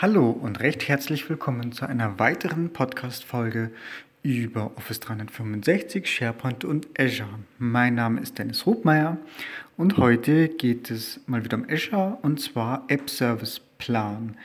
Hallo und recht herzlich willkommen zu einer weiteren Podcast-Folge über Office 365, SharePoint und Azure. Mein Name ist Dennis Rubmeier und heute geht es mal wieder um Azure und zwar App Service Plan.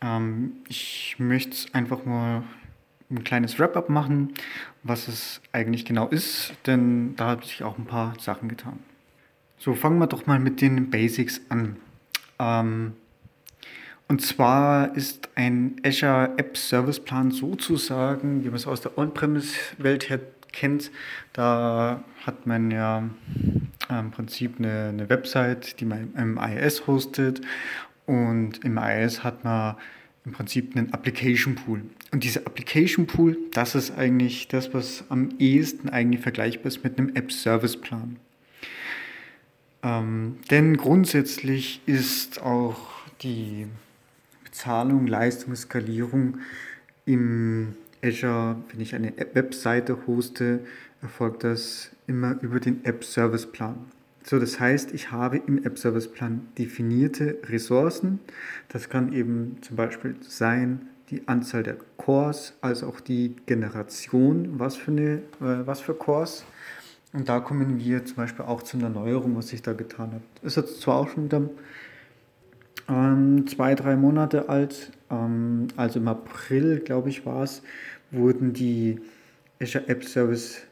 Ähm, ich möchte einfach mal ein kleines Wrap-up machen, was es eigentlich genau ist, denn da hat sich auch ein paar Sachen getan. So, fangen wir doch mal mit den Basics an. Ähm, und zwar ist ein Azure App Service Plan sozusagen, wie man es aus der On-Premise-Welt her kennt, da hat man ja im Prinzip eine, eine Website, die man im IIS hostet und im IIS hat man im Prinzip einen Application Pool. Und dieser Application Pool, das ist eigentlich das, was am ehesten eigentlich vergleichbar ist mit einem App Service Plan. Ähm, denn grundsätzlich ist auch die Bezahlung, Leistung, Skalierung im Azure, wenn ich eine Webseite hoste, erfolgt das immer über den App Service Plan. So, das heißt, ich habe im App Service Plan definierte Ressourcen. Das kann eben zum Beispiel sein die Anzahl der Cores, als auch die Generation, was für, eine, äh, was für Cores. Und da kommen wir zum Beispiel auch zu einer Neuerung, was sich da getan hat. Ist jetzt zwar auch schon wieder ähm, zwei, drei Monate alt. Ähm, also im April, glaube ich, war es, wurden die Azure App Service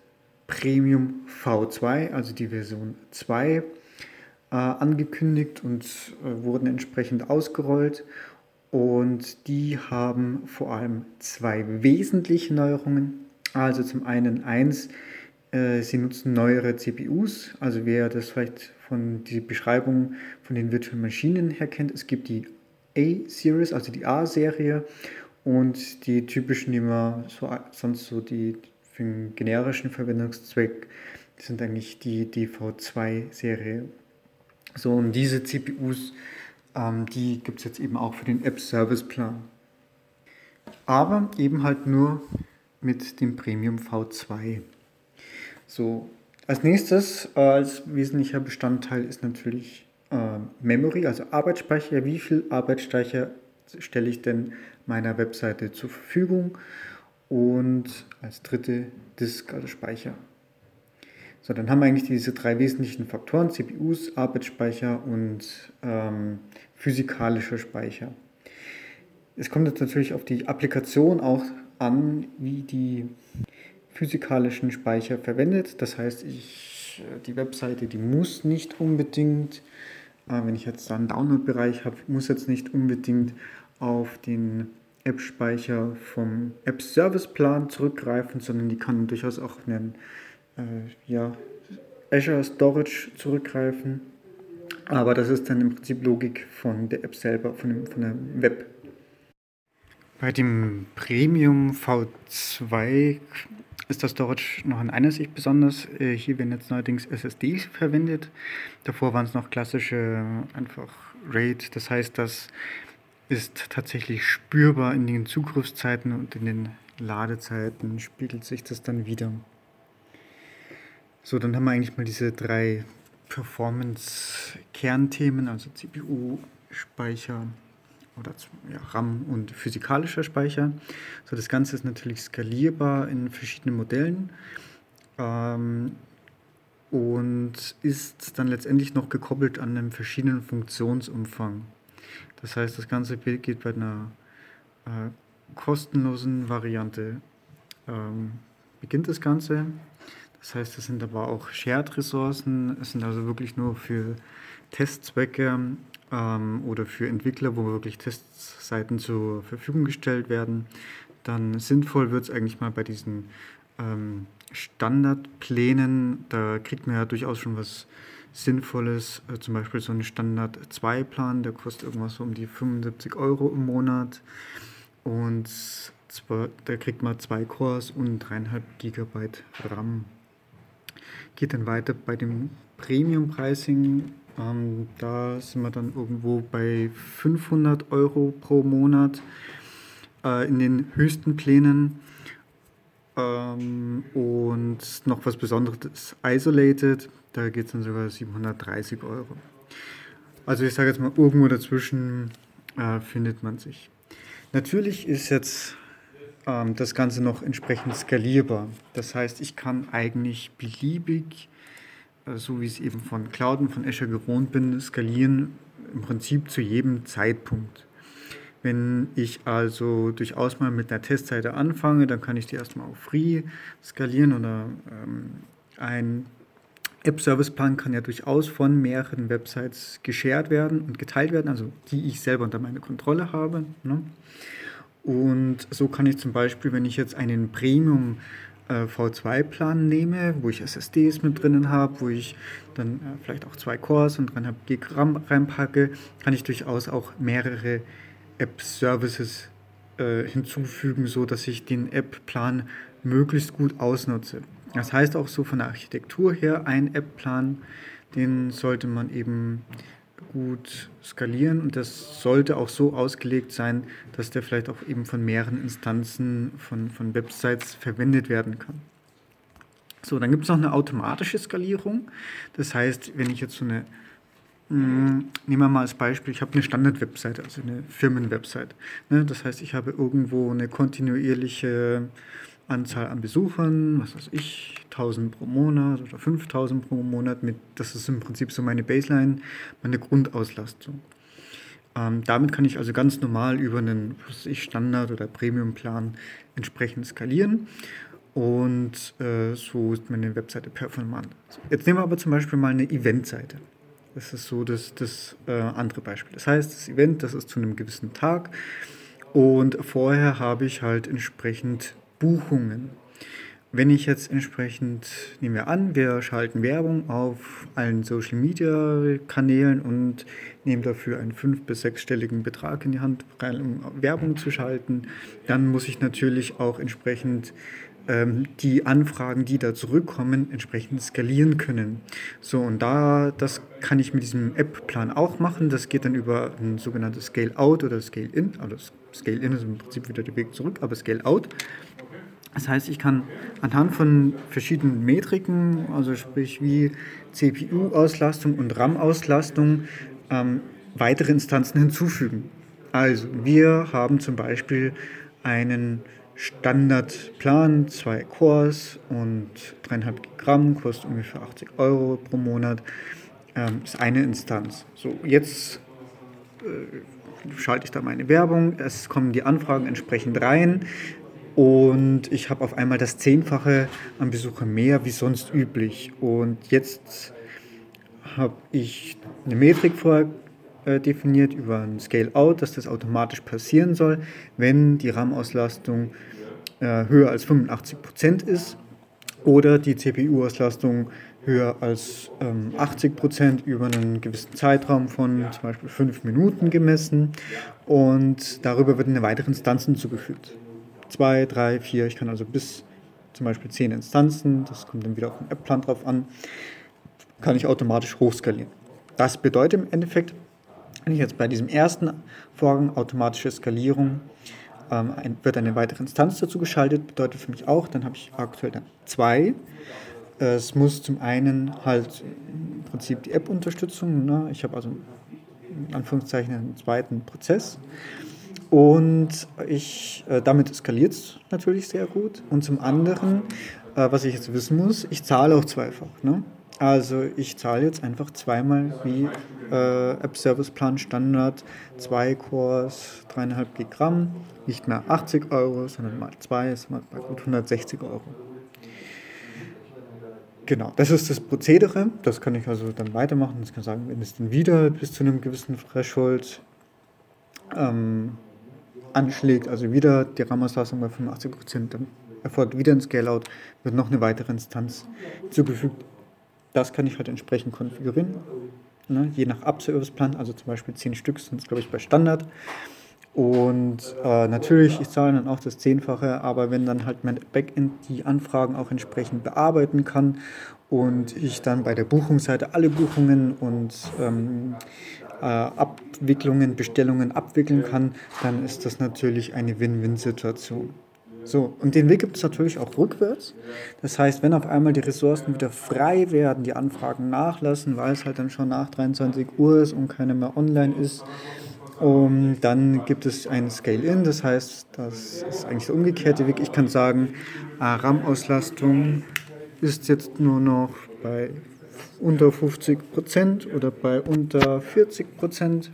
Premium V2, also die Version 2, äh, angekündigt und äh, wurden entsprechend ausgerollt. Und die haben vor allem zwei wesentliche Neuerungen. Also zum einen eins, sie nutzen neuere CPUs. Also wer das vielleicht von die Beschreibung von den virtuellen Maschinen her kennt, es gibt die A-Series, also die A-Serie und die typischen, die man so, sonst so die für den generischen Verwendungszweck sind eigentlich die DV2-Serie. So, und diese CPUs, ähm, die gibt es jetzt eben auch für den App-Service-Plan. Aber eben halt nur mit dem Premium V2. So, als nächstes, äh, als wesentlicher Bestandteil ist natürlich äh, Memory, also Arbeitsspeicher. Wie viel Arbeitsspeicher stelle ich denn meiner Webseite zur Verfügung? Und als dritte Disk, also Speicher. So, dann haben wir eigentlich diese drei wesentlichen Faktoren, CPUs, Arbeitsspeicher und ähm, physikalischer Speicher. Es kommt jetzt natürlich auf die Applikation auch an, wie die physikalischen Speicher verwendet. Das heißt, ich, äh, die Webseite, die muss nicht unbedingt, äh, wenn ich jetzt einen Download-Bereich habe, muss jetzt nicht unbedingt auf den App-Speicher vom App-Service-Plan zurückgreifen, sondern die kann durchaus auch auf einen äh, ja, Azure Storage zurückgreifen. Aber das ist dann im Prinzip Logik von der App selber, von, dem, von der Web. Bei dem Premium V2 ist das Storage noch in einer Sicht besonders. Äh, hier werden jetzt neuerdings SSDs verwendet. Davor waren es noch klassische einfach RAID. Das heißt, das ist tatsächlich spürbar in den Zugriffszeiten und in den Ladezeiten spiegelt sich das dann wieder. So, dann haben wir eigentlich mal diese drei Performance-Kernthemen, also CPU, Speicher oder ja, RAM und physikalischer Speicher. So, das Ganze ist natürlich skalierbar in verschiedenen Modellen ähm, und ist dann letztendlich noch gekoppelt an einem verschiedenen Funktionsumfang. Das heißt, das Ganze geht bei einer äh, kostenlosen Variante. Ähm, beginnt das Ganze. Das heißt, es sind aber auch Shared-Ressourcen. Es sind also wirklich nur für Testzwecke ähm, oder für Entwickler, wo wirklich Testseiten zur Verfügung gestellt werden, dann sinnvoll wird es eigentlich mal bei diesen ähm, Standardplänen, da kriegt man ja durchaus schon was Sinnvolles, äh, zum Beispiel so ein Standard-2-Plan, der kostet irgendwas so um die 75 Euro im Monat. Und zwar, da kriegt man zwei Cores und 3,5 GB RAM. Geht dann weiter bei dem Premium-Pricing ähm, da sind wir dann irgendwo bei 500 Euro pro Monat äh, in den höchsten Plänen. Ähm, und noch was Besonderes, Isolated, da geht es dann sogar 730 Euro. Also ich sage jetzt mal irgendwo dazwischen äh, findet man sich. Natürlich ist jetzt ähm, das Ganze noch entsprechend skalierbar. Das heißt, ich kann eigentlich beliebig, so wie ich es eben von Cloud und von Azure gewohnt bin, skalieren im Prinzip zu jedem Zeitpunkt. Wenn ich also durchaus mal mit einer Testseite anfange, dann kann ich die erstmal auf Free skalieren oder ähm, ein App-Service-Plan kann ja durchaus von mehreren Websites geshared werden und geteilt werden, also die ich selber unter meine Kontrolle habe. Ne? Und so kann ich zum Beispiel, wenn ich jetzt einen Premium äh, V2-Plan nehme, wo ich SSDs mit drinnen habe, wo ich dann äh, vielleicht auch zwei Cores und 3,5 GB RAM reinpacke, kann ich durchaus auch mehrere App-Services äh, hinzufügen, so dass ich den App-Plan möglichst gut ausnutze. Das heißt auch so von der Architektur her, ein App-Plan, den sollte man eben gut skalieren und das sollte auch so ausgelegt sein, dass der vielleicht auch eben von mehreren Instanzen von, von Websites verwendet werden kann. So, dann gibt es noch eine automatische Skalierung. Das heißt, wenn ich jetzt so eine, mh, hm, nehmen wir mal als Beispiel, ich habe eine Standard-Webseite, also eine Firmen-Website. Ne? Das heißt, ich habe irgendwo eine kontinuierliche Anzahl an Besuchern, was weiß ich, 1000 pro Monat oder 5000 pro Monat. Mit, das ist im Prinzip so meine Baseline, meine Grundauslastung. Ähm, damit kann ich also ganz normal über einen was ich, Standard- oder Premium-Plan entsprechend skalieren. Und äh, so ist meine Webseite performant. Jetzt nehmen wir aber zum Beispiel mal eine Eventseite. Das ist so das, das äh, andere Beispiel. Das heißt, das Event, das ist zu einem gewissen Tag. Und vorher habe ich halt entsprechend Buchungen. Wenn ich jetzt entsprechend, nehmen wir an, wir schalten Werbung auf allen Social Media Kanälen und nehmen dafür einen fünf- bis sechsstelligen Betrag in die Hand, um Werbung zu schalten, dann muss ich natürlich auch entsprechend ähm, die Anfragen, die da zurückkommen, entsprechend skalieren können. So, und da, das kann ich mit diesem App-Plan auch machen. Das geht dann über ein sogenanntes Scale-Out oder Scale-In. Also Scale-In ist im Prinzip wieder der Weg zurück, aber Scale-Out das heißt, ich kann anhand von verschiedenen Metriken, also sprich wie CPU-Auslastung und RAM-Auslastung, ähm, weitere Instanzen hinzufügen. Also wir haben zum Beispiel einen Standardplan, zwei Cores und 3,5 Gramm, kostet ungefähr 80 Euro pro Monat, ähm, ist eine Instanz. So, jetzt äh, schalte ich da meine Werbung, es kommen die Anfragen entsprechend rein. Und ich habe auf einmal das Zehnfache an Besuchern mehr wie sonst üblich. Und jetzt habe ich eine Metrik äh, definiert über ein Scale-Out, dass das automatisch passieren soll, wenn die RAM-Auslastung äh, höher als 85% ist oder die CPU-Auslastung höher als ähm, 80% über einen gewissen Zeitraum von zum Beispiel 5 Minuten gemessen und darüber wird eine weitere Instanz hinzugefügt zwei, drei, vier. Ich kann also bis zum Beispiel zehn Instanzen, das kommt dann wieder auf den App-Plan drauf an, kann ich automatisch hochskalieren. Das bedeutet im Endeffekt, wenn ich jetzt bei diesem ersten Vorgang automatische Skalierung ähm, wird eine weitere Instanz dazu geschaltet, bedeutet für mich auch, dann habe ich aktuell dann zwei. Es muss zum einen halt im Prinzip die App-Unterstützung, ne? ich habe also in Anführungszeichen einen zweiten Prozess. Und ich, äh, damit eskaliert es natürlich sehr gut. Und zum anderen, äh, was ich jetzt wissen muss, ich zahle auch zweifach. Ne? Also ich zahle jetzt einfach zweimal wie äh, App Service Plan Standard, zwei Cores, 3,5 Gramm, nicht mehr 80 Euro, sondern mal zwei, ist mal bei gut 160 Euro. Genau, das ist das Prozedere. Das kann ich also dann weitermachen. Ich kann sagen, wenn es dann wieder bis zu einem gewissen Threshold ähm, anschlägt, also wieder die RAM-Auslastung bei 85%, Prozent, dann erfolgt wieder ein Scale-Out, wird noch eine weitere Instanz zugefügt. Das kann ich halt entsprechend konfigurieren, ne, je nach Up-Service-Plan, also zum Beispiel 10 Stück sind es, glaube ich, bei Standard. Und äh, natürlich, ich zahle dann auch das Zehnfache, aber wenn dann halt mein Backend die Anfragen auch entsprechend bearbeiten kann und ich dann bei der Buchungsseite alle Buchungen und ähm, äh, Abwicklungen, Bestellungen abwickeln kann, dann ist das natürlich eine Win-Win-Situation. So, und den Weg gibt es natürlich auch rückwärts. Das heißt, wenn auf einmal die Ressourcen wieder frei werden, die Anfragen nachlassen, weil es halt dann schon nach 23 Uhr ist und keine mehr online ist, Und dann gibt es ein Scale-In, das heißt, das ist eigentlich der umgekehrte Weg. Ich kann sagen, RAM-Auslastung ist jetzt nur noch bei unter 50 Prozent oder bei unter 40 Prozent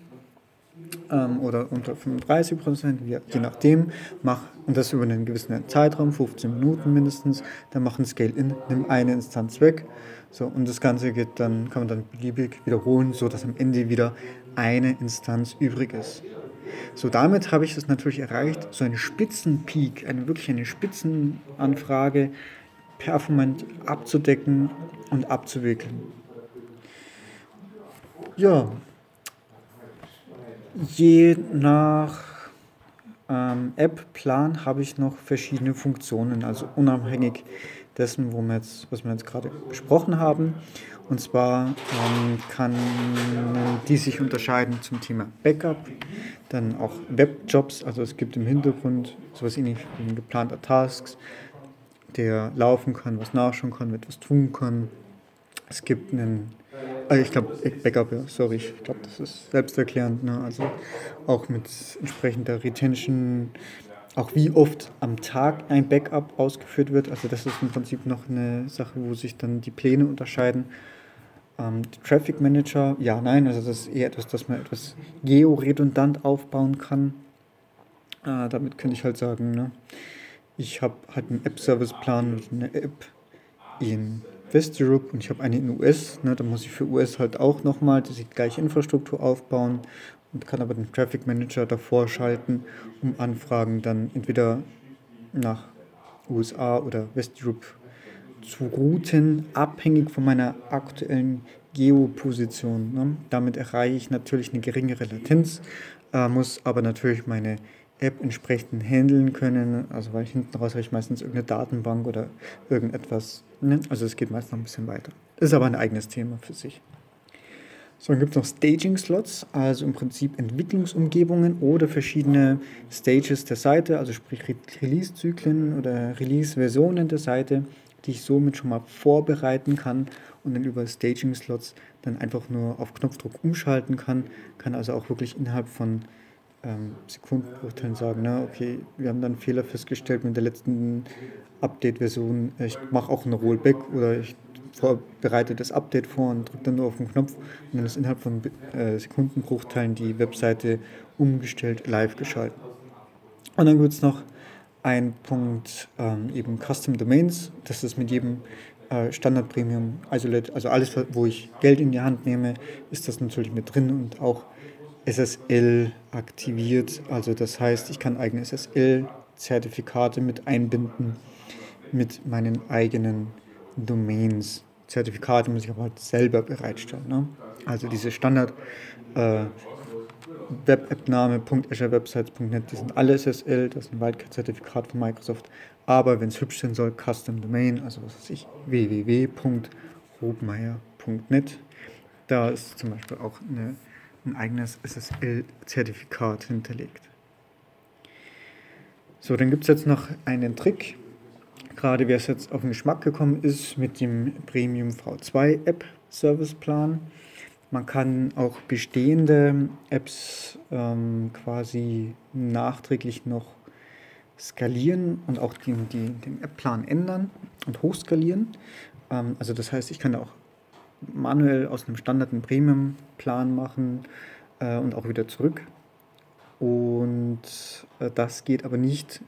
ähm, oder unter 35 Prozent, je nachdem. Mach, und das über einen gewissen Zeitraum, 15 Minuten mindestens. Dann mach ein Scale-In, nimm eine Instanz weg. So, und das Ganze geht dann, kann man dann beliebig wiederholen, sodass am Ende wieder eine Instanz übrig ist. So, damit habe ich es natürlich erreicht, so einen Spitzenpeak, eine wirklich eine Spitzenanfrage performant abzudecken und abzuwickeln. Ja, je nach ähm, App-Plan habe ich noch verschiedene Funktionen, also unabhängig dessen, jetzt, was wir jetzt gerade besprochen haben. Und zwar ähm, kann die sich unterscheiden zum Thema Backup, dann auch Webjobs, also es gibt im Hintergrund sowas ähnlich wie ein geplanter Tasks, der laufen kann, was nachschauen kann, etwas tun kann. Es gibt einen, äh, ich glaube, Backup, ja, sorry, ich glaube, das ist selbsterklärend, ne? also auch mit entsprechender Retention, auch wie oft am Tag ein Backup ausgeführt wird. Also das ist im Prinzip noch eine Sache, wo sich dann die Pläne unterscheiden. Ähm, Traffic Manager, ja, nein, also das ist eher etwas, das man etwas georedundant aufbauen kann. Äh, damit könnte ich halt sagen, ne, ich habe halt einen App-Service-Plan, eine App in West Europe und ich habe eine in US. Ne, da muss ich für US halt auch nochmal die gleiche Infrastruktur aufbauen und kann aber den Traffic Manager davor schalten, um Anfragen dann entweder nach USA oder Westeurope zu routen, abhängig von meiner aktuellen Geoposition. Ne? Damit erreiche ich natürlich eine geringere Latenz, äh, muss aber natürlich meine App entsprechend handeln können, also weil hinten raus habe ich meistens irgendeine Datenbank oder irgendetwas. Ne? Also es geht meist noch ein bisschen weiter. Ist aber ein eigenes Thema für sich. So, dann gibt es noch Staging-Slots, also im Prinzip Entwicklungsumgebungen oder verschiedene Stages der Seite, also sprich Release-Zyklen oder Release-Versionen der Seite, die ich somit schon mal vorbereiten kann und dann über Staging-Slots dann einfach nur auf Knopfdruck umschalten kann. Kann also auch wirklich innerhalb von ähm, Sekundenbruchteilen sagen, na, okay, wir haben dann Fehler festgestellt mit der letzten Update-Version, ich mache auch ein Rollback oder ich bereite das Update vor und drücke dann nur auf den Knopf und dann ist innerhalb von äh, Sekundenbruchteilen die Webseite umgestellt, live geschaltet. Und dann gibt es noch einen Punkt ähm, eben Custom Domains, das ist mit jedem äh, Standard Premium Isolate, also alles, wo ich Geld in die Hand nehme, ist das natürlich mit drin und auch SSL aktiviert. Also das heißt, ich kann eigene SSL-Zertifikate mit einbinden mit meinen eigenen Domains. Zertifikate muss ich aber halt selber bereitstellen. Ne? Also diese Standard äh, Web-App-Name.asurewebsites.net, die sind alle SSL, das ist ein Wildcard-Zertifikat von Microsoft. Aber wenn es hübsch sein soll, Custom Domain, also was weiß ich, www.robmeier.net. Da ist zum Beispiel auch eine, ein eigenes SSL-Zertifikat hinterlegt. So, dann gibt es jetzt noch einen Trick, gerade wer es jetzt auf den Geschmack gekommen ist mit dem Premium V2 App Service Plan. Man kann auch bestehende Apps ähm, quasi nachträglich noch skalieren und auch den, die, den App-Plan ändern und hochskalieren. Ähm, also das heißt, ich kann auch manuell aus einem Standard einen Premium-Plan machen äh, und auch wieder zurück. Und äh, das geht aber nicht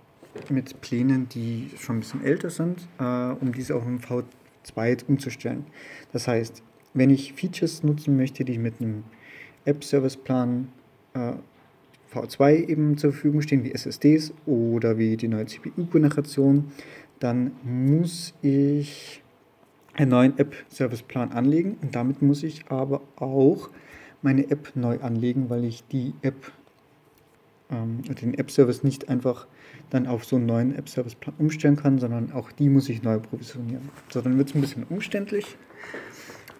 mit Plänen, die schon ein bisschen älter sind, äh, um diese auf dem V2 umzustellen. Das heißt, wenn ich Features nutzen möchte, die mit einem App-Service-Plan äh, V2 eben zur Verfügung stehen, wie SSDs oder wie die neue CPU-Generation, dann muss ich einen neuen App-Service-Plan anlegen und damit muss ich aber auch meine App neu anlegen, weil ich die App, ähm, den App-Service nicht einfach dann auf so einen neuen App-Service umstellen kann, sondern auch die muss ich neu provisionieren. So, dann wird es ein bisschen umständlich,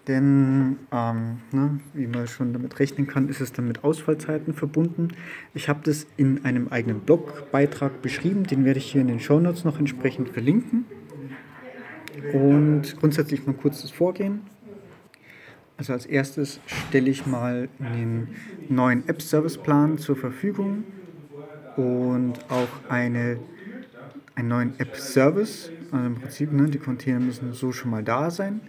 denn ähm, ne, wie man schon damit rechnen kann, ist es dann mit Ausfallzeiten verbunden. Ich habe das in einem eigenen Blogbeitrag beschrieben, den werde ich hier in den Show Notes noch entsprechend verlinken. Und grundsätzlich mal kurz das Vorgehen. Also als erstes stelle ich mal den neuen App-Service-Plan zur Verfügung und auch eine, einen neuen App-Service. Also im Prinzip, ne, die Container müssen so schon mal da sein.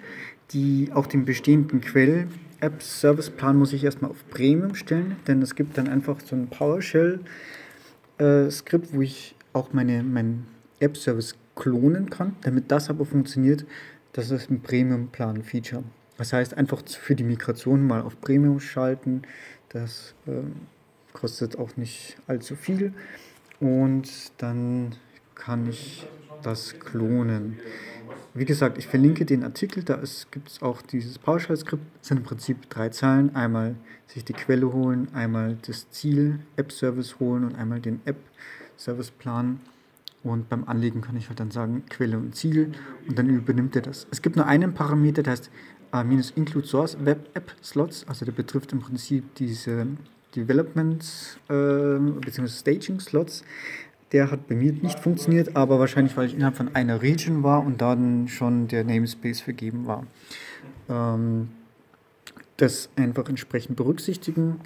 Die, auch den bestehenden Quell-App-Service-Plan muss ich erstmal auf Premium stellen, denn es gibt dann einfach so ein PowerShell-Skript, äh, wo ich auch meine, meinen App-Service klonen kann. Damit das aber funktioniert, das ist ein Premium-Plan-Feature. Das heißt, einfach für die Migration mal auf Premium schalten. Das äh, kostet auch nicht allzu viel. Und dann kann ich das klonen. Wie gesagt, ich verlinke den Artikel, da gibt es auch dieses PowerShell-Skript. Sind im Prinzip drei Zeilen. Einmal sich die Quelle holen, einmal das Ziel App-Service holen und einmal den App-Service-Plan. Und beim Anlegen kann ich halt dann sagen Quelle und Ziel und dann übernimmt er das. Es gibt nur einen Parameter, der heißt äh, minus include source web app slots, also der betrifft im Prinzip diese Development äh, bzw. Staging Slots. Der hat bei mir nicht funktioniert, aber wahrscheinlich, weil ich innerhalb von einer Region war und dann schon der Namespace vergeben war. Ähm, das einfach entsprechend berücksichtigen.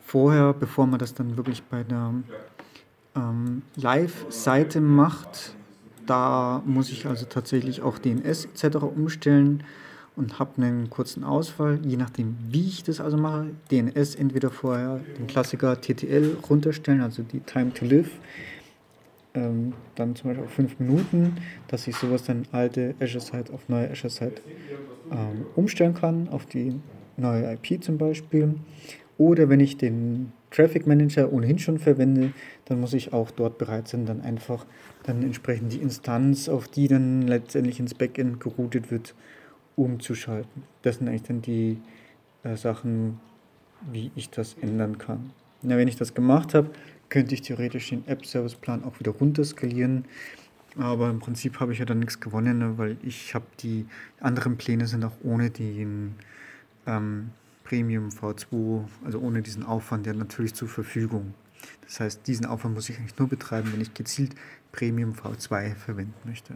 Vorher, bevor man das dann wirklich bei der ähm, Live-Seite macht, da muss ich also tatsächlich auch DNS etc. umstellen und habe einen kurzen Ausfall, je nachdem wie ich das also mache. DNS entweder vorher den Klassiker TTL runterstellen, also die Time to Live, ähm, dann zum Beispiel auf 5 Minuten, dass ich sowas dann alte Azure Site auf neue Azure Site ähm, umstellen kann, auf die neue IP zum Beispiel. Oder wenn ich den Traffic Manager ohnehin schon verwende, dann muss ich auch dort bereit sein, dann einfach dann entsprechend die Instanz, auf die dann letztendlich ins Backend geroutet wird, umzuschalten. Das sind eigentlich dann die äh, Sachen, wie ich das ändern kann. Na, wenn ich das gemacht habe, könnte ich theoretisch den App-Service-Plan auch wieder runterskalieren. Aber im Prinzip habe ich ja dann nichts gewonnen, ne, weil ich habe die anderen Pläne sind auch ohne den ähm, Premium V2, also ohne diesen Aufwand ja natürlich zur Verfügung. Das heißt, diesen Aufwand muss ich eigentlich nur betreiben, wenn ich gezielt Premium V2 verwenden möchte.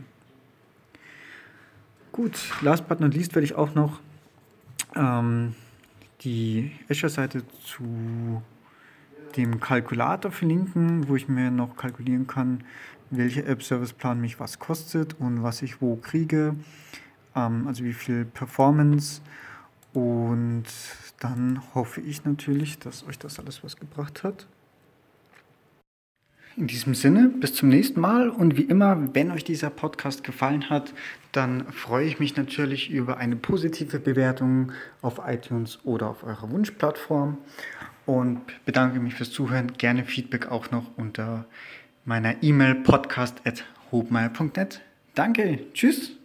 Gut, last but not least werde ich auch noch ähm, die Azure-Seite zu dem Kalkulator verlinken, wo ich mir noch kalkulieren kann, welcher App-Service-Plan mich was kostet und was ich wo kriege, ähm, also wie viel Performance. Und dann hoffe ich natürlich, dass euch das alles was gebracht hat. In diesem Sinne, bis zum nächsten Mal und wie immer, wenn euch dieser Podcast gefallen hat, dann freue ich mich natürlich über eine positive Bewertung auf iTunes oder auf eurer Wunschplattform und bedanke mich fürs Zuhören. Gerne Feedback auch noch unter meiner E-Mail podcast.hobmeier.net. Danke, tschüss.